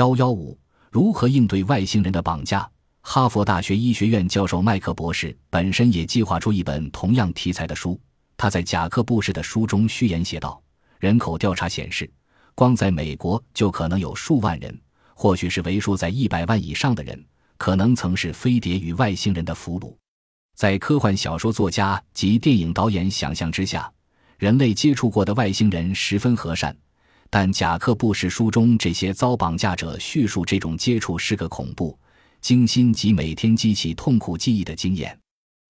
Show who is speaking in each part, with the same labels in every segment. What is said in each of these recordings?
Speaker 1: 幺幺五，如何应对外星人的绑架？哈佛大学医学院教授麦克博士本身也计划出一本同样题材的书。他在贾克布士的书中序言写道：“人口调查显示，光在美国就可能有数万人，或许是为数在一百万以上的人，可能曾是飞碟与外星人的俘虏。在科幻小说作家及电影导演想象之下，人类接触过的外星人十分和善，但贾克布什书中这些遭绑架者叙述这种接触是个恐怖。”惊心及每天激起痛苦记忆的经验，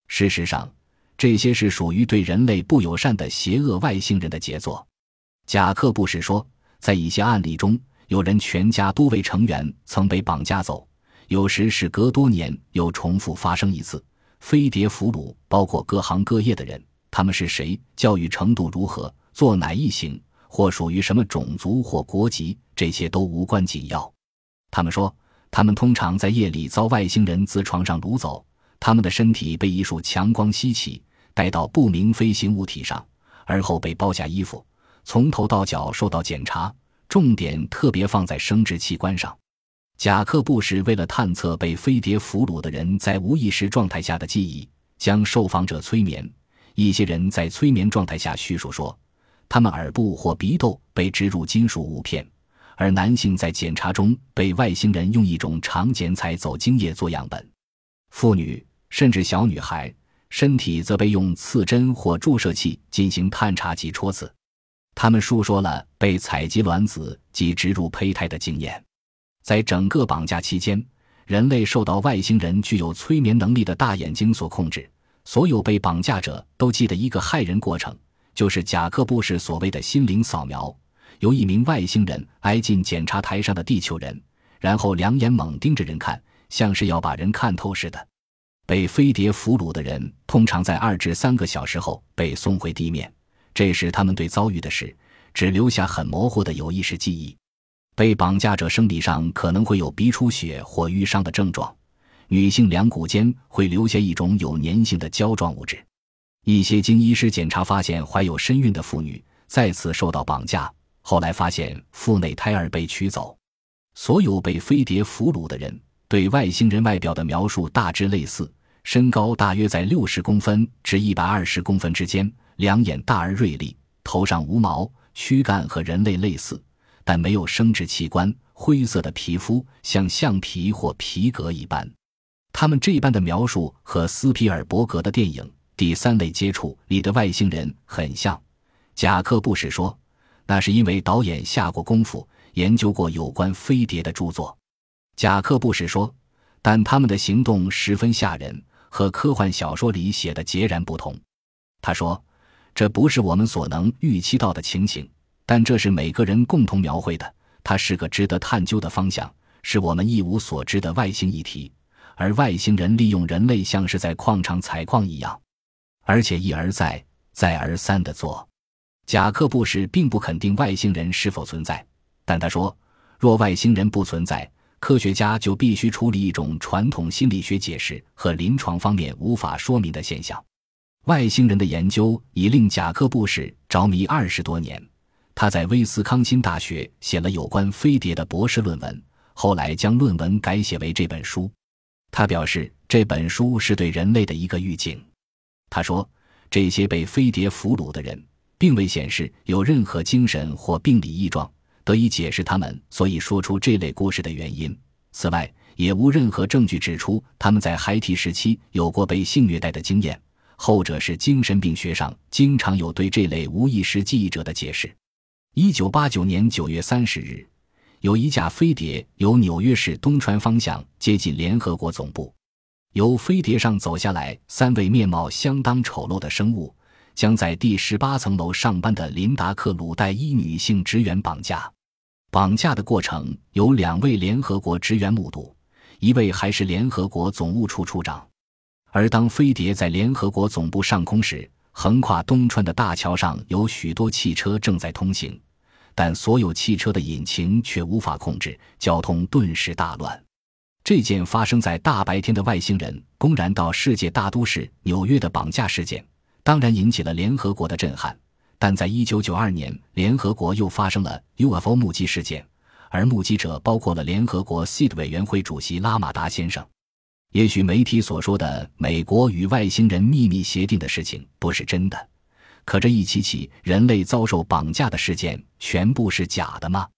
Speaker 1: 事实上，这些是属于对人类不友善的邪恶外星人的杰作。贾克布什说，在一些案例中，有人全家多位成员曾被绑架走，有时是隔多年又重复发生一次。飞碟俘虏包括各行各业的人，他们是谁，教育程度如何，做哪一行，或属于什么种族或国籍，这些都无关紧要。他们说。他们通常在夜里遭外星人自床上掳走，他们的身体被一束强光吸起，带到不明飞行物体上，而后被剥下衣服，从头到脚受到检查，重点特别放在生殖器官上。贾克布什为了探测被飞碟俘虏的人在无意识状态下的记忆，将受访者催眠。一些人在催眠状态下叙述说，他们耳部或鼻窦被植入金属物片。而男性在检查中被外星人用一种长剪彩走精液做样本，妇女甚至小女孩身体则被用刺针或注射器进行探查及戳刺。他们述说了被采集卵子及植入胚胎的经验。在整个绑架期间，人类受到外星人具有催眠能力的大眼睛所控制。所有被绑架者都记得一个骇人过程，就是贾克布什所谓的心灵扫描。由一名外星人挨近检查台上的地球人，然后两眼猛盯着人看，像是要把人看透似的。被飞碟俘虏的人通常在二至三个小时后被送回地面，这时他们对遭遇的事只留下很模糊的有意识记忆。被绑架者生理上可能会有鼻出血或淤伤的症状，女性两股间会留下一种有粘性的胶状物质。一些经医师检查发现怀有身孕的妇女再次受到绑架。后来发现腹内胎儿被取走，所有被飞碟俘虏的人对外星人外表的描述大致类似：身高大约在六十公分至一百二十公分之间，两眼大而锐利，头上无毛，躯干和人类类似，但没有生殖器官，灰色的皮肤像橡皮或皮革一般。他们这般的描述和斯皮尔伯格的电影《第三类接触》里的外星人很像。贾克布什说。那是因为导演下过功夫研究过有关飞碟的著作，贾克布什说，但他们的行动十分吓人，和科幻小说里写的截然不同。他说，这不是我们所能预期到的情形，但这是每个人共同描绘的。它是个值得探究的方向，是我们一无所知的外星议题。而外星人利用人类，像是在矿场采矿一样，而且一而再、再而三地做。贾克布什并不肯定外星人是否存在，但他说，若外星人不存在，科学家就必须处理一种传统心理学解释和临床方面无法说明的现象。外星人的研究已令贾克布什着迷二十多年。他在威斯康辛大学写了有关飞碟的博士论文，后来将论文改写为这本书。他表示，这本书是对人类的一个预警。他说，这些被飞碟俘虏的人。并未显示有任何精神或病理异状得以解释他们所以说出这类故事的原因。此外，也无任何证据指出他们在孩提时期有过被性虐待的经验，后者是精神病学上经常有对这类无意识记忆者的解释。一九八九年九月三十日，有一架飞碟由纽约市东川方向接近联合国总部，由飞碟上走下来三位面貌相当丑陋的生物。将在第十八层楼上班的林达克鲁代伊女性职员绑架，绑架的过程有两位联合国职员目睹，一位还是联合国总务处处长。而当飞碟在联合国总部上空时，横跨东川的大桥上有许多汽车正在通行，但所有汽车的引擎却无法控制，交通顿时大乱。这件发生在大白天的外星人公然到世界大都市纽约的绑架事件。当然引起了联合国的震撼，但在一九九二年，联合国又发生了 UFO 目击事件，而目击者包括了联合国 SID 委员会主席拉马达先生。也许媒体所说的美国与外星人秘密协定的事情不是真的，可这一起起人类遭受绑架的事件全部是假的吗？